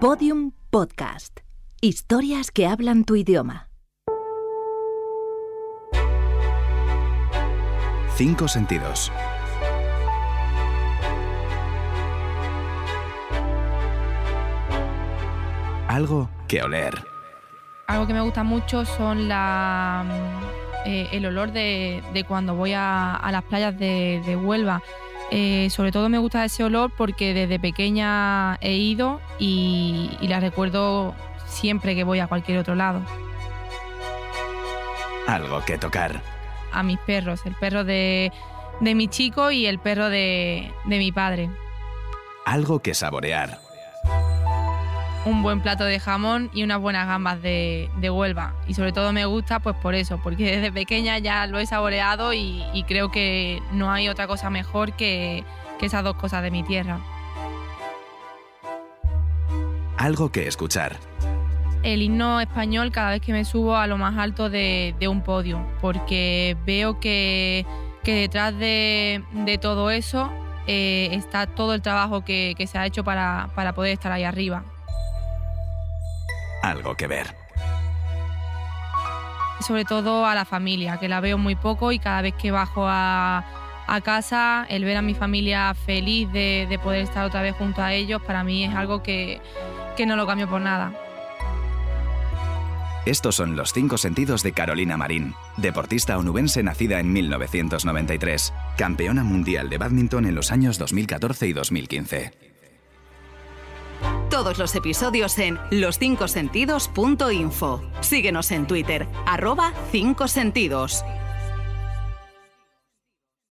Podium Podcast. Historias que hablan tu idioma. Cinco sentidos. Algo que oler. Algo que me gusta mucho son la, eh, el olor de, de cuando voy a, a las playas de, de Huelva. Eh, sobre todo me gusta ese olor porque desde pequeña he ido y, y la recuerdo siempre que voy a cualquier otro lado. Algo que tocar. A mis perros, el perro de, de mi chico y el perro de, de mi padre. Algo que saborear. Un buen plato de jamón y unas buenas gambas de, de Huelva. Y sobre todo me gusta pues por eso, porque desde pequeña ya lo he saboreado y, y creo que no hay otra cosa mejor que, que esas dos cosas de mi tierra. Algo que escuchar. El himno español cada vez que me subo a lo más alto de, de un podio, porque veo que, que detrás de, de todo eso eh, está todo el trabajo que, que se ha hecho para, para poder estar ahí arriba. Algo que ver. sobre todo a la familia, que la veo muy poco y cada vez que bajo a, a casa, el ver a mi familia feliz de, de poder estar otra vez junto a ellos, para mí es algo que, que no lo cambio por nada. Estos son los cinco sentidos de Carolina Marín, deportista onubense nacida en 1993, campeona mundial de badminton en los años 2014 y 2015. Todos los episodios en loscincosentidos.info. Síguenos en Twitter, arroba 5 sentidos.